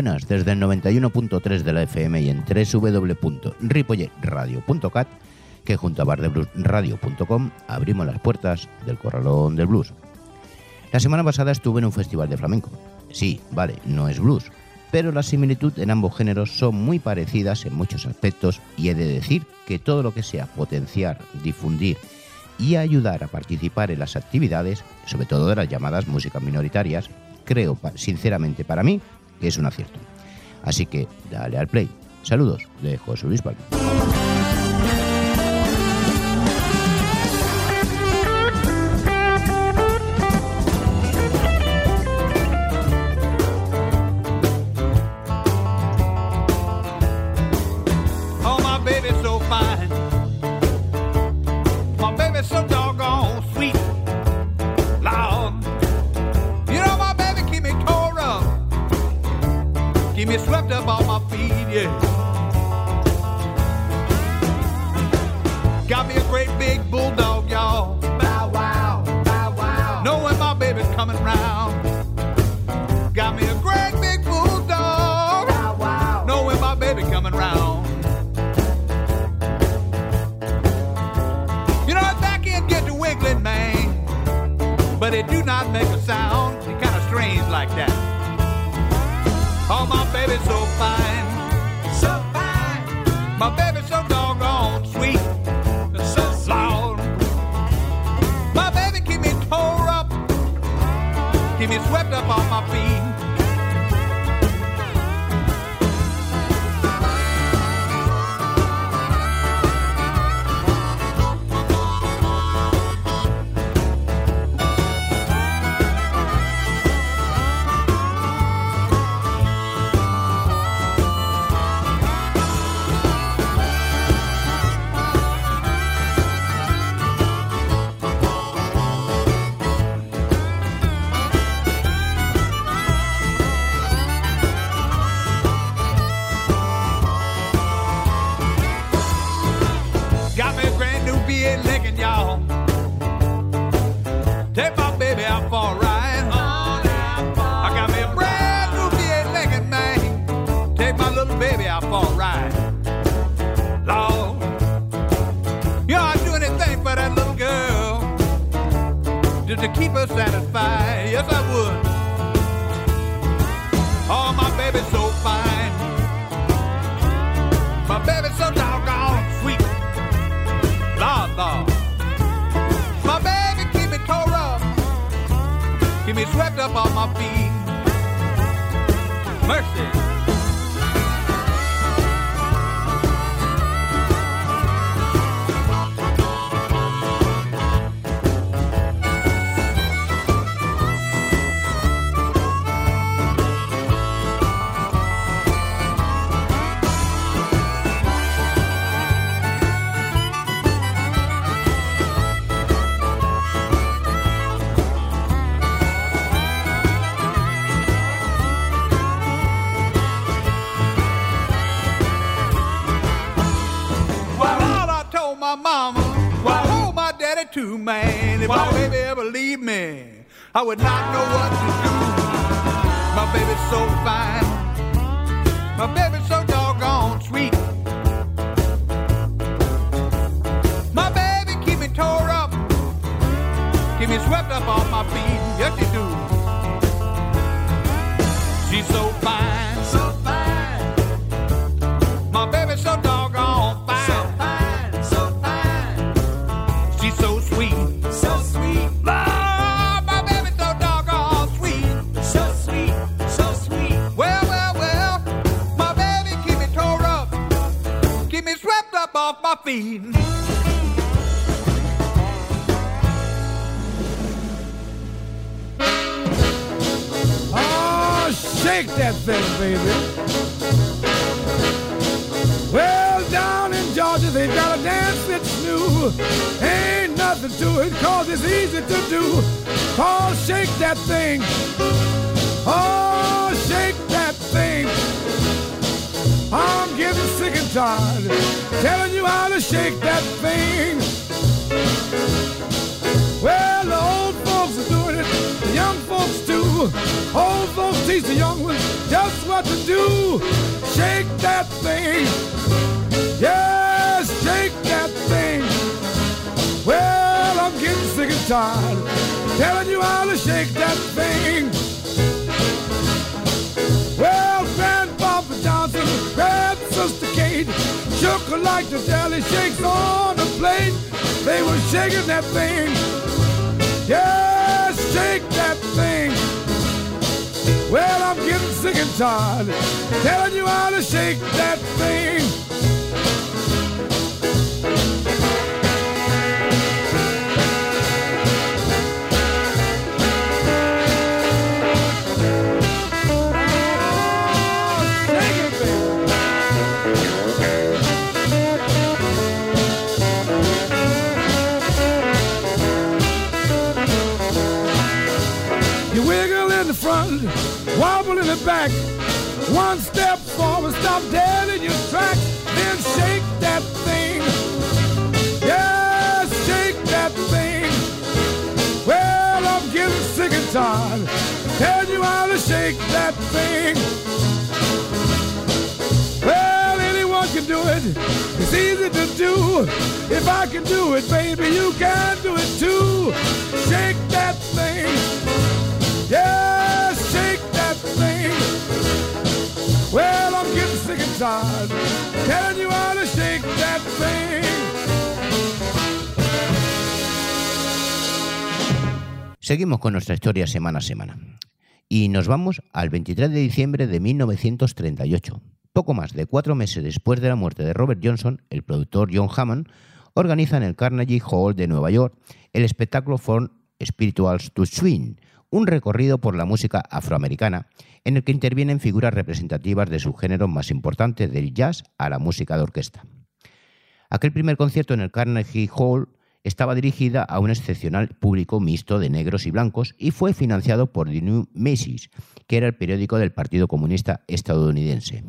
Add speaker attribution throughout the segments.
Speaker 1: Desde el 91.3 de la FM y en www.ripolletradio.cat, que junto a bardebluesradio.com abrimos las puertas del Corralón del Blues. La semana pasada estuve en un festival de flamenco. Sí, vale, no es blues, pero la similitud en ambos géneros son muy parecidas en muchos aspectos y he de decir que todo lo que sea potenciar, difundir y ayudar a participar en las actividades, sobre todo de las llamadas músicas minoritarias, creo sinceramente para mí que es un acierto. Así que dale al play. Saludos de José Luis Palma. It swept up on my feet.
Speaker 2: I would not know what to do. My baby's so fine. My baby's so doggone sweet. My baby keep me tore up. Keep me swept up off my feet. Yes, she do. She's so fine.
Speaker 3: Oh, shake that thing, baby. Well, down in Georgia, they've got a dance that's new. Ain't nothing to it, cause it's easy to do. Oh, shake that thing. Oh, shake. I'm getting sick and tired telling you how to shake that thing. Well, the old folks are doing it, the young folks too. Old folks teach the young ones just what to do. Shake that thing. Yes, shake that thing. Well, I'm getting sick and tired. Telling you how to shake that thing. Her like the jelly shakes on the plate. They were shaking that thing. Yes, shake that thing. Well, I'm getting sick and tired, telling you how to shake that thing. Wobble in the back. One step forward, stop dead in your tracks. Then shake that thing. Yeah, shake that thing. Well, I'm getting sick and tired. Tell you how to shake that thing. Well, anyone can do it. It's easy to do. If I can do it, baby, you can do it too. Shake that thing. Yeah,
Speaker 1: Seguimos con nuestra historia semana a semana. Y nos vamos al 23 de diciembre de 1938. Poco más de cuatro meses después de la muerte de Robert Johnson, el productor John Hammond organiza en el Carnegie Hall de Nueva York el espectáculo From Spirituals to Swing, un recorrido por la música afroamericana en el que intervienen figuras representativas de su género más importante, del jazz a la música de orquesta. Aquel primer concierto en el Carnegie Hall estaba dirigida a un excepcional público mixto de negros y blancos y fue financiado por The New Macy's, que era el periódico del Partido Comunista estadounidense.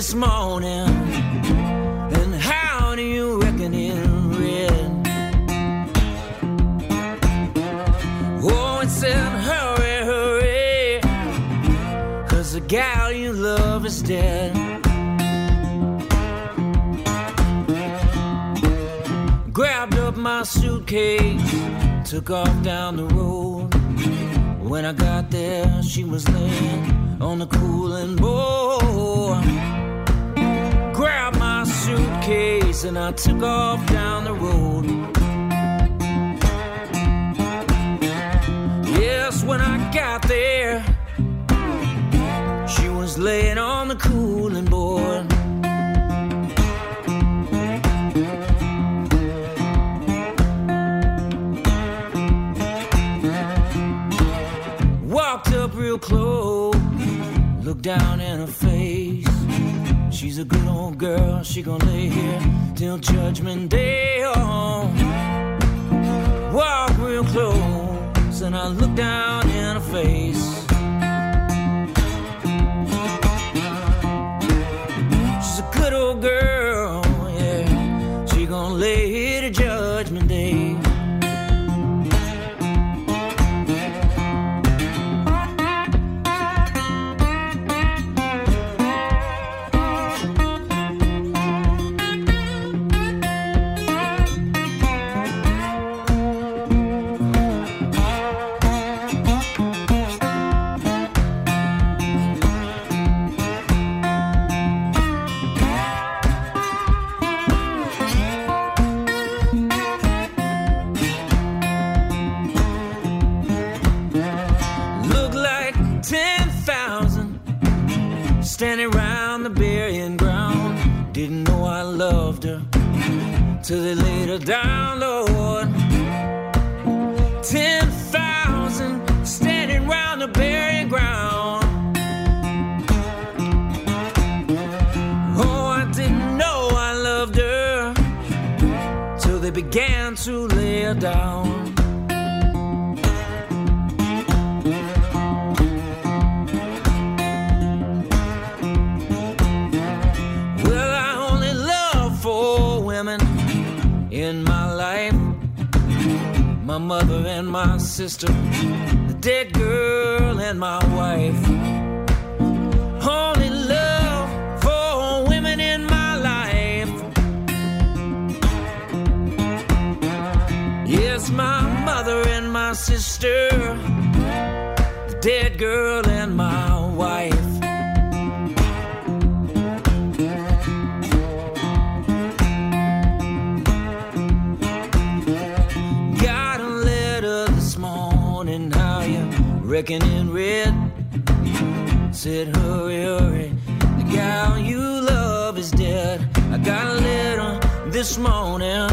Speaker 4: This morning, and how do you reckon oh, in red? Oh, it said, hurry, hurry, cause the gal you love is dead. Grabbed up my suitcase, took off down the road. When I got there, she was laying on the cooling board. Suitcase and I took off down the road. Yes, when I got there, she was laying on the cooling board. Walked up real close, looked down in her face. She's a good old girl, she gon' lay here till judgment day. Oh. Walk real close, and I look down till they laid her down, Lord. Ten thousand standing round the burial ground. Oh, I didn't know I loved her till they
Speaker 5: began to lay her down. mother and my sister, the dead girl and my wife. Only love for women in my life. Yes, my mother and my sister, the dead girl and my said, hurry, hurry. The gal you love is dead. I got a letter this morning.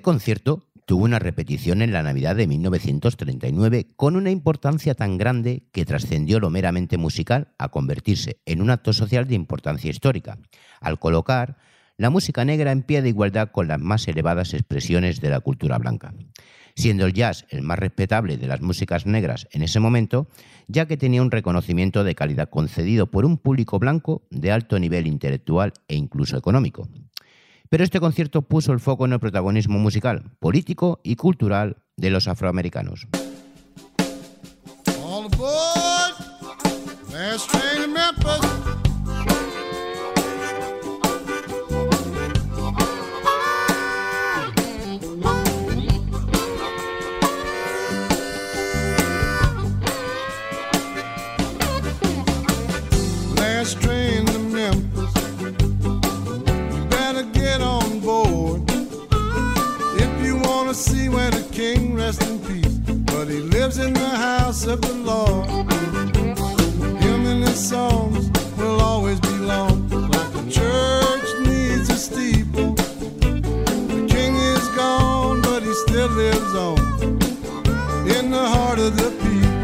Speaker 1: Este concierto tuvo una repetición en la Navidad de 1939 con una importancia tan grande que trascendió lo meramente musical a convertirse en un acto social de importancia histórica, al colocar la música negra en pie de igualdad con las más elevadas expresiones de la cultura blanca, siendo el jazz el más respetable de las músicas negras en ese momento, ya que tenía un reconocimiento de calidad concedido por un público blanco de alto nivel intelectual e incluso económico. Pero este concierto puso el foco en el protagonismo musical, político y cultural de los afroamericanos.
Speaker 5: King rests in peace. But he lives in the house of the Lord. Him and his songs will always belong. Like a church needs a steeple. The king is gone, but he still lives on in the heart of the people.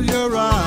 Speaker 5: Will fill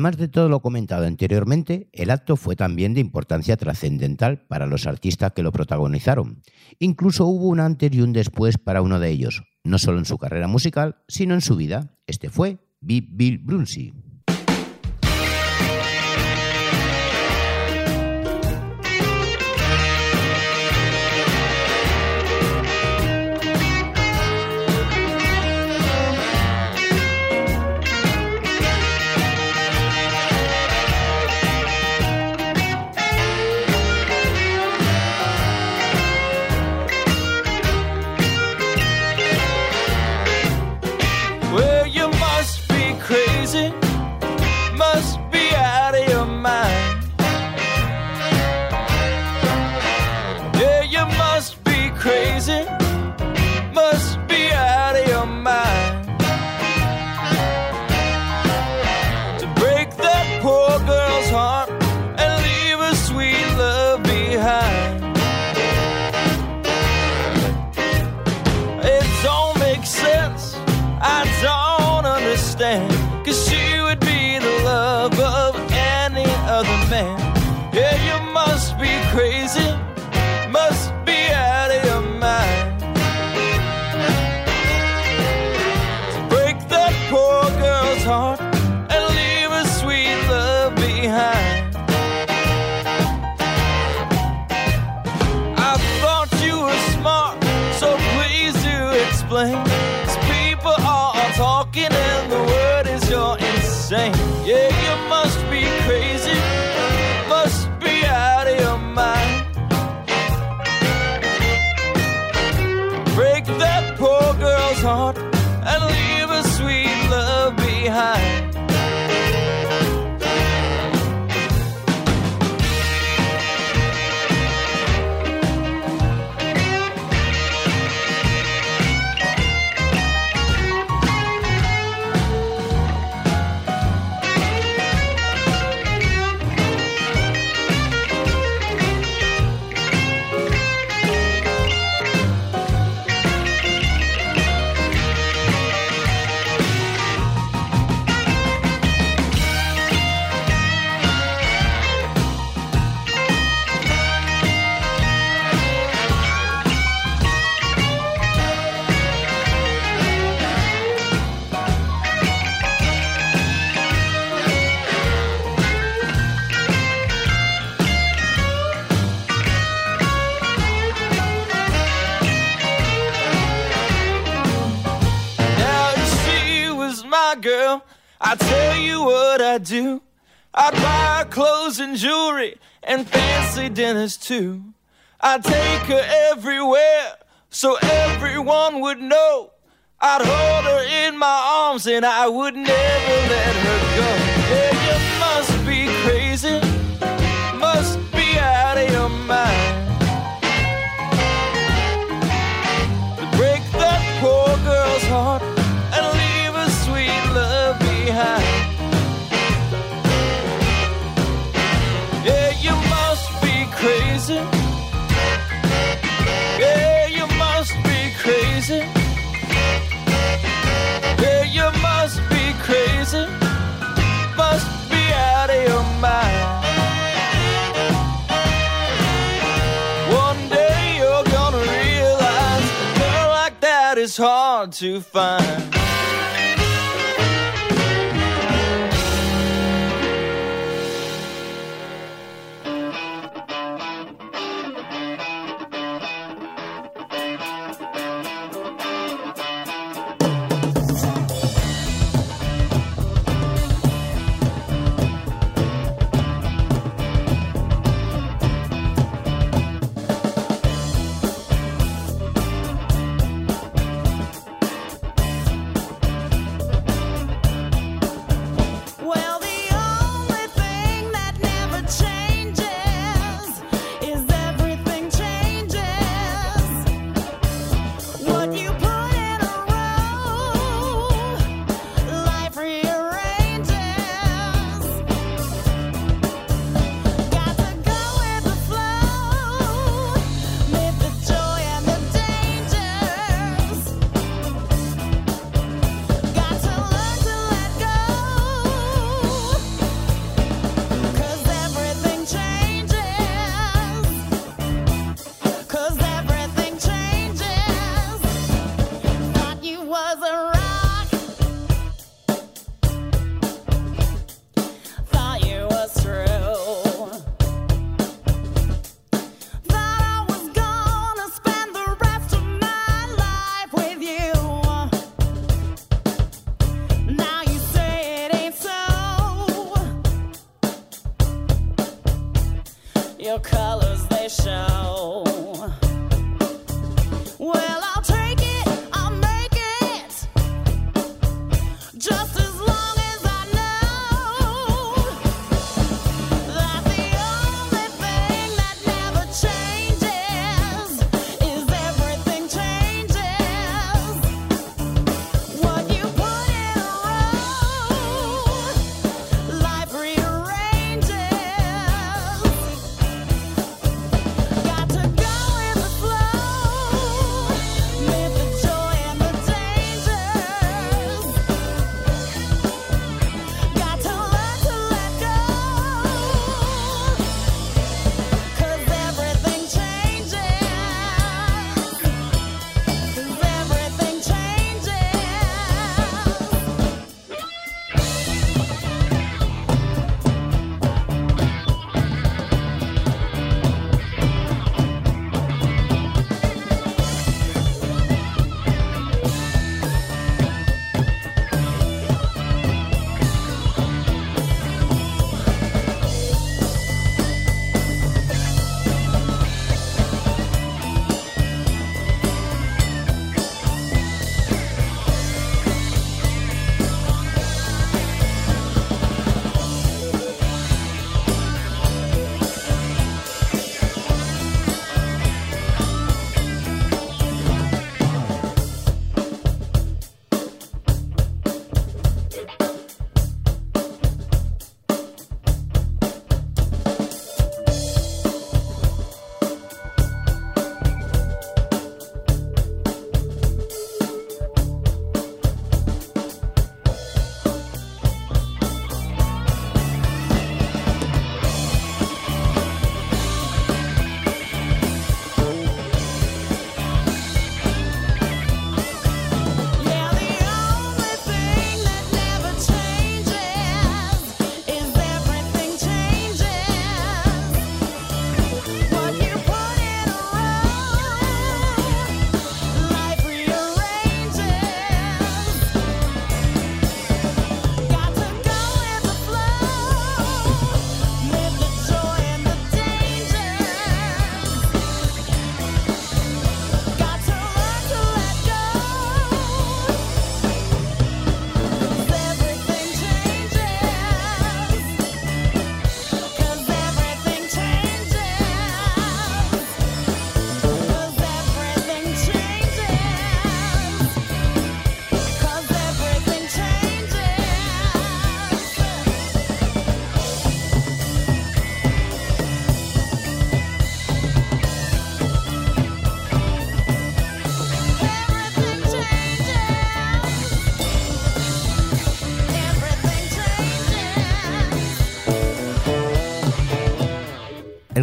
Speaker 6: Además de todo lo comentado anteriormente, el acto fue también de importancia trascendental para los artistas que lo protagonizaron. Incluso hubo un antes y un después para uno de ellos, no solo en su carrera musical, sino en su vida. Este fue Bill Brunsey.
Speaker 7: And jewelry and fancy dinners too. I'd take her everywhere so everyone would know. I'd hold her in my arms and I would never let her go. Yeah, you crazy. Must be out of your mind. One day you're gonna realize a girl like that is hard to find.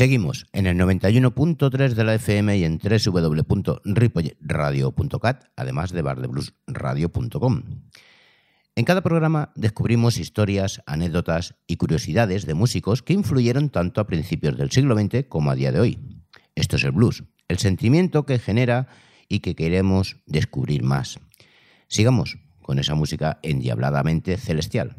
Speaker 1: Seguimos en el 91.3 de la FM y en www.ripoyradio.cat, además de bardebluesradio.com. En cada programa descubrimos historias, anécdotas y curiosidades de músicos que influyeron tanto a principios del siglo XX como a día de hoy. Esto es el blues, el sentimiento que genera y que queremos descubrir más. Sigamos con esa música endiabladamente celestial.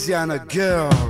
Speaker 5: Louisiana girl.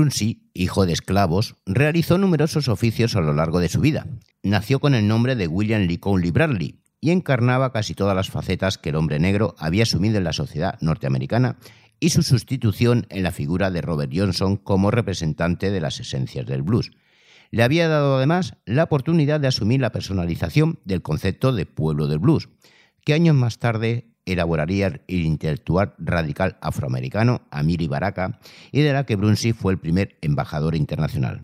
Speaker 1: Brunsi, hijo de esclavos, realizó numerosos oficios a lo largo de su vida. Nació con el nombre de William Lee Bradley y encarnaba casi todas las facetas que el hombre negro había asumido en la sociedad norteamericana y su sustitución en la figura de Robert Johnson como representante de las esencias del blues. Le había dado además la oportunidad de asumir la personalización del concepto de pueblo del blues, que años más tarde elaboraría el intelectual radical afroamericano Amiri Baraka y de la que Brunsi fue el primer embajador internacional.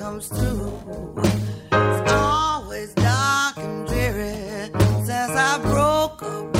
Speaker 8: comes through. go.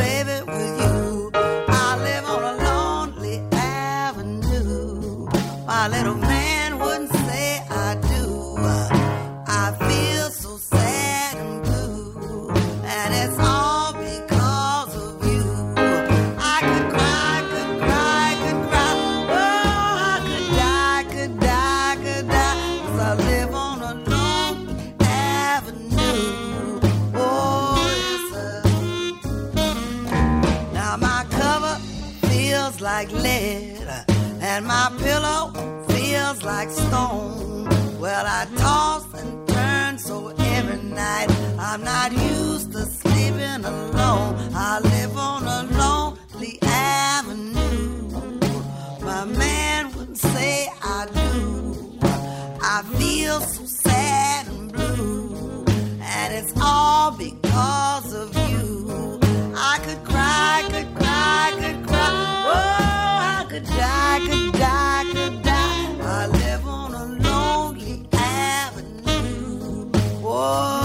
Speaker 8: like lead, and my pillow feels like stone. Well, I toss and turn so every night. I'm not used to sleeping alone. I live on a lonely avenue. My man would say I do. I feel so sad and blue, and it's all because of you. Oh,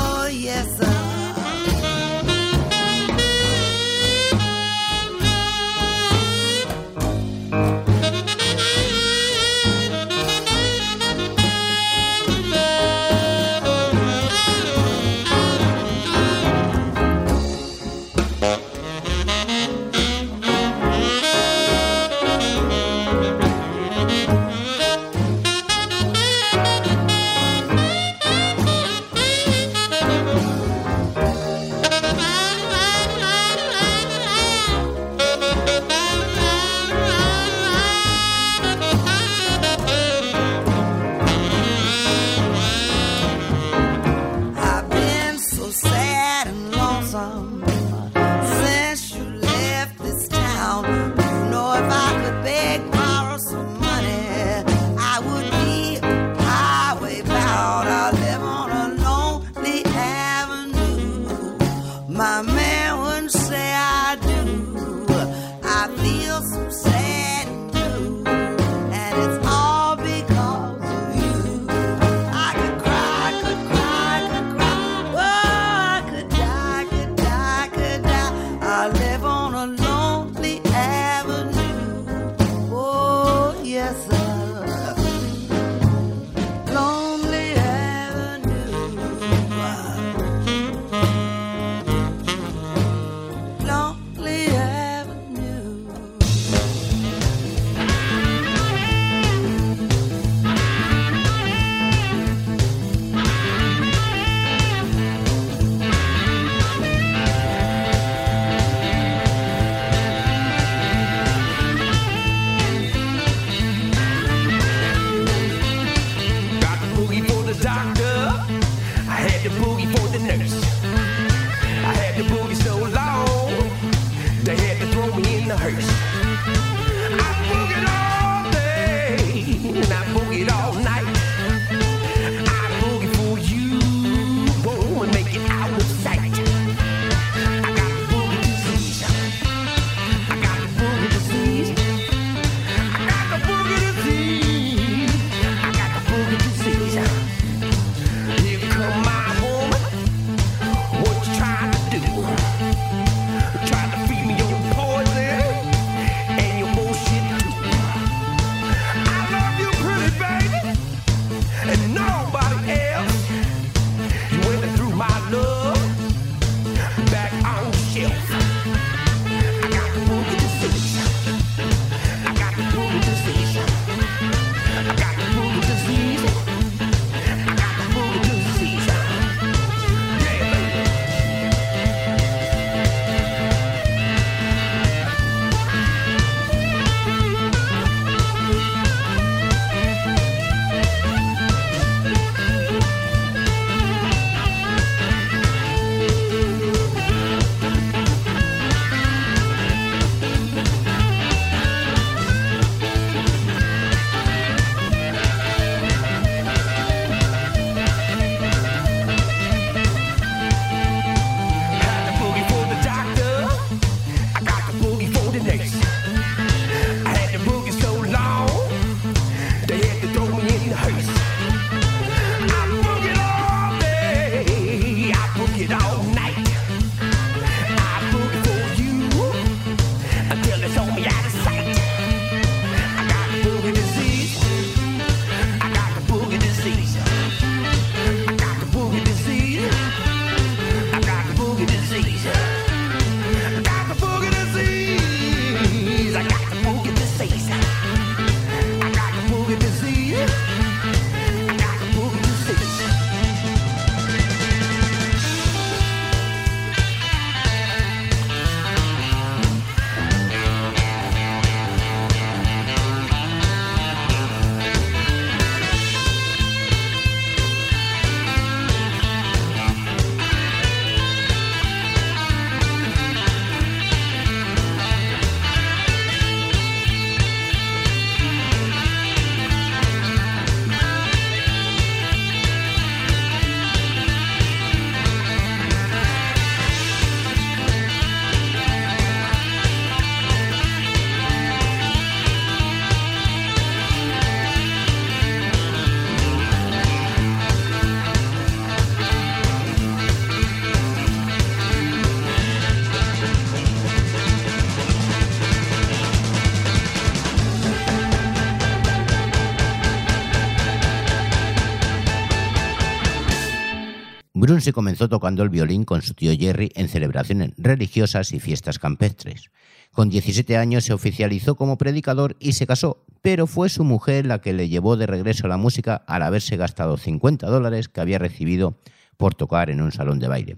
Speaker 9: Ramsey comenzó tocando el violín con su tío Jerry en celebraciones religiosas y fiestas campestres. Con 17 años se oficializó como predicador y se casó, pero fue su mujer la que le llevó de regreso a la música al haberse gastado 50 dólares que había recibido por tocar en un salón de baile.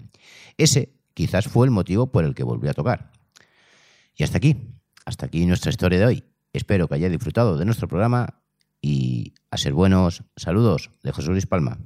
Speaker 9: Ese quizás fue el motivo por el que volvió a tocar. Y hasta aquí, hasta aquí nuestra historia de hoy. Espero que hayáis disfrutado de nuestro programa y a ser buenos, saludos de José Luis Palma.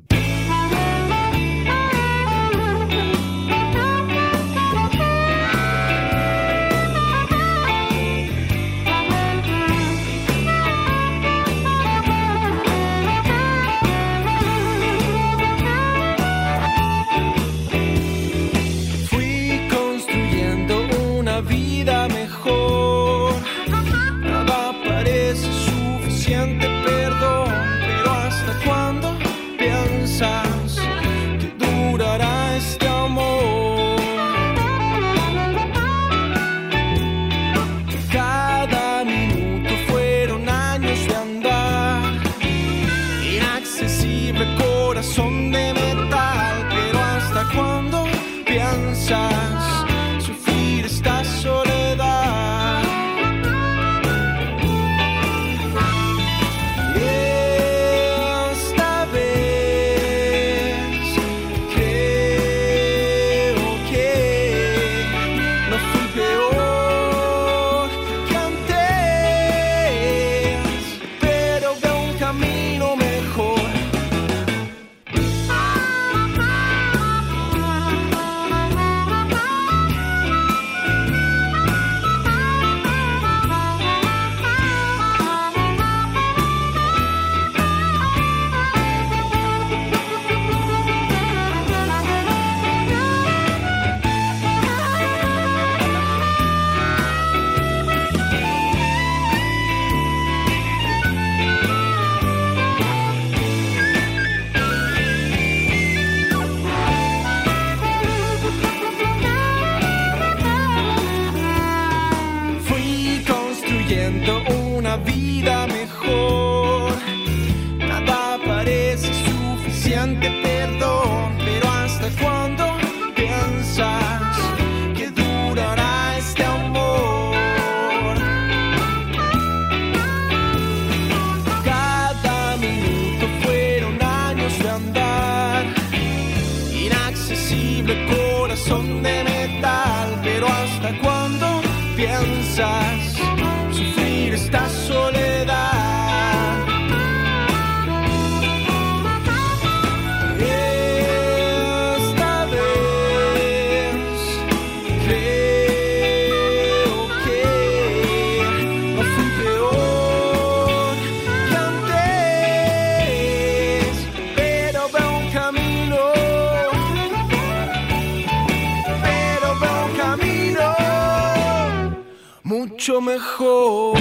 Speaker 10: mucho mejor.